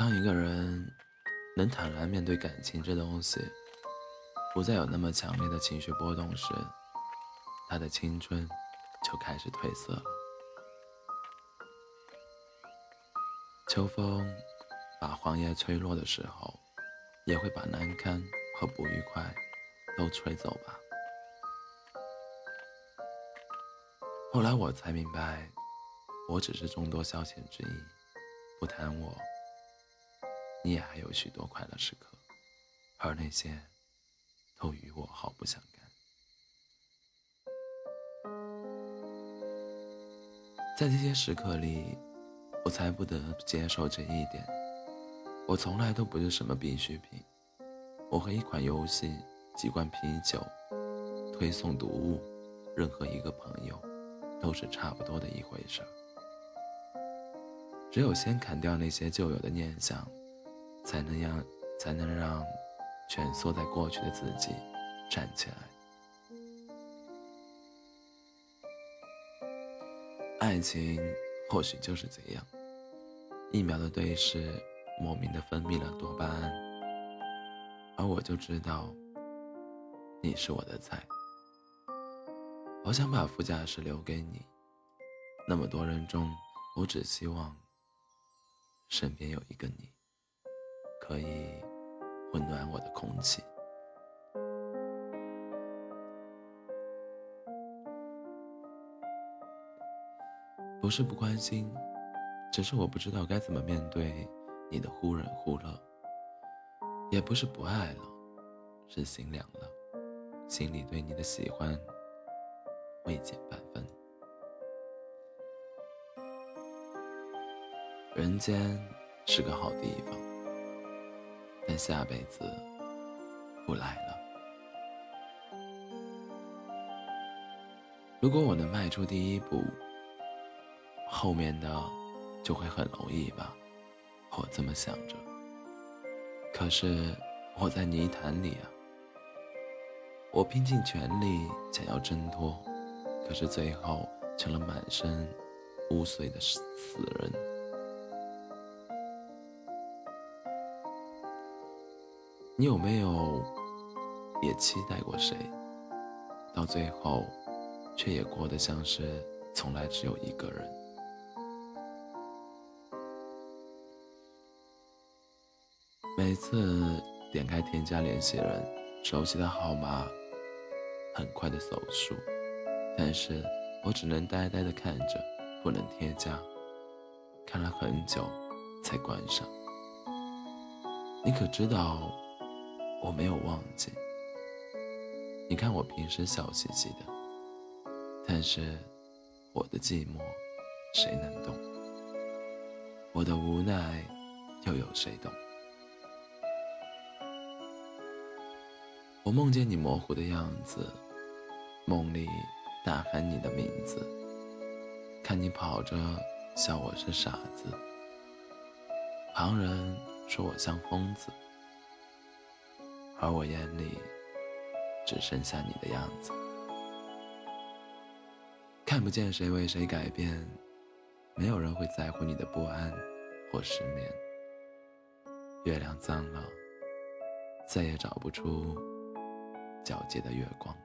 当一个人能坦然面对感情这东西，不再有那么强烈的情绪波动时，他的青春就开始褪色了。秋风把黄叶吹落的时候，也会把难堪和不愉快都吹走吧。后来我才明白，我只是众多消遣之一，不谈我，你也还有许多快乐时刻，而那些都与我毫不相干。在这些时刻里。我才不得不接受这一点。我从来都不是什么必需品。我和一款游戏、几罐啤酒、推送读物、任何一个朋友，都是差不多的一回事。只有先砍掉那些旧有的念想，才能让才能让蜷缩在过去的自己站起来。爱情。或许就是这样，一秒的对视，莫名的分泌了多巴胺，而我就知道你是我的菜。我想把副驾驶留给你，那么多人中，我只希望身边有一个你，可以温暖我的空气。不是不关心，只是我不知道该怎么面对你的忽冷忽热。也不是不爱了，是心凉了，心里对你的喜欢未减半分。人间是个好地方，但下辈子不来了。如果我能迈出第一步。后面的就会很容易吧，我这么想着。可是我在泥潭里啊，我拼尽全力想要挣脱，可是最后成了满身污秽的死人。你有没有也期待过谁？到最后，却也过得像是从来只有一个人。每次点开添加联系人，熟悉的号码很快的搜数，但是我只能呆呆的看着，不能添加，看了很久才关上。你可知道我没有忘记？你看我平时笑嘻嘻的，但是我的寂寞谁能懂？我的无奈又有谁懂？我梦见你模糊的样子，梦里大喊你的名字，看你跑着笑我是傻子，旁人说我像疯子，而我眼里只剩下你的样子，看不见谁为谁改变，没有人会在乎你的不安或失眠，月亮脏了，再也找不出。皎洁的月光。